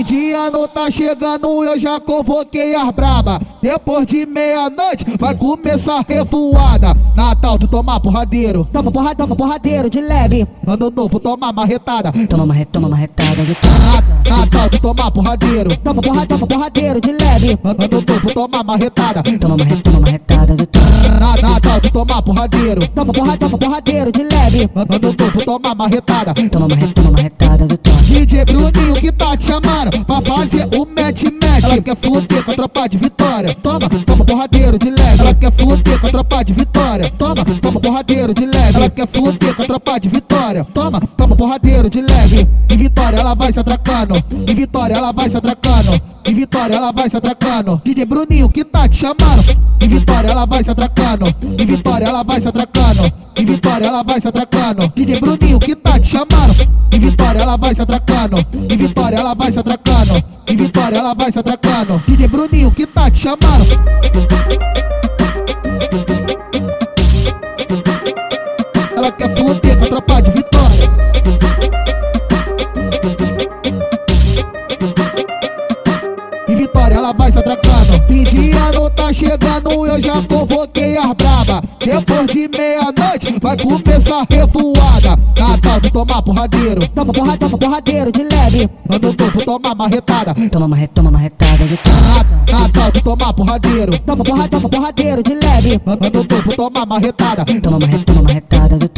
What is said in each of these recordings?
De ano tá chegando, eu já convoquei as braba. Depois de meia-noite vai começar a revoada. Natal, tu toma porradeiro. Toma porra, toma porradeiro de leve. Ano novo, toma marretada. Toma marre, toma marretada de Na- Natal, tu toma porradeiro. Toma porra, toma porradeiro de leve. Ano novo, toma marretada. Toma marre, toma marretada Natal, tu toma porradeiro. Toma porra, toma porradeiro de leve. Ano novo, toma marretada. Toma marre, toma marretada de DJ Bruninho que tá te chamando pra fazer o match-match. Ela quer fuder com a tropa de vitória. Toma, toma porradeiro de leve. Ela quer fuder com a tropa de vitória. Toma, toma porradeiro de leve. Ela quer fuder com a tropa de vitória. Toma, toma porradeiro de leve. Em vitória ela vai se atracando. Em vitória ela vai se atracando. Em vitória ela vai se atracando. DJ Bruninho que tá te chamando. Em vitória ela vai se atracando. Em vitória ela vai se atracando. Em vitória ela vai se atracando. DJ Bruninho que tá te chamando. Em vitória ela vai se atracando. Em vitória ela vai se atracando. Em vitória ela vai se atracando. DJ Bruninho que tá te chamando. Ela vai se atracando. De ano tá chegando, eu já convoquei as braba. Depois de meia-noite vai começar a revoada. Natal, tu toma porradeiro. Toma porra, toma porradeiro de leve. Ano novo, toma marretada. Toma marre, toma marretada de Na- Natal, tu toma porradeiro. Toma porra, toma porradeiro de leve. Ano novo, toma marretada. Toma marre, toma marretada de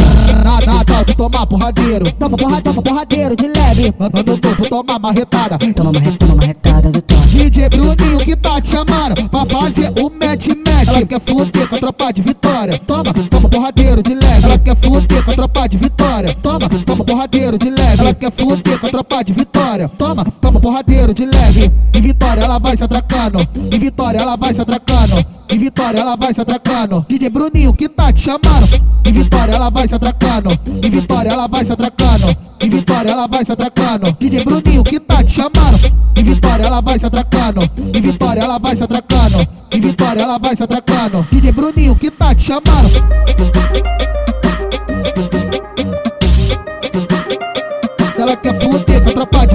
Na- Natal, tu toma porradeiro. Toma porra, toma porradeiro de leve. Ano novo, toma marretada. Toma marre, toma marretada de pra fazer o match-match. Ela quer fuder com a tropa de vitória. Toma, toma porradeiro de leve. Ela quer fuder com a tropa de vitória. Toma, toma porradeiro de leve. Ela quer fuder com a tropa de vitória. Toma, toma porradeiro de leve. Em vitória ela vai se atracando. Em vitória ela vai se atracando. Vitória ela vai se atracando. DJ Bruninho que tá te chamando. Em vitória ela vai se atracando. Em vitória ela vai se atracando. Em vitória ela vai se atracando. DJ Bruninho que tá te chamando. Em vitória ela vai se atracando. Em vitória ela vai se atracando. Em vitória ela vai se atracando. DJ Bruninho que tá te chamando. Ela quer fuder com a tropa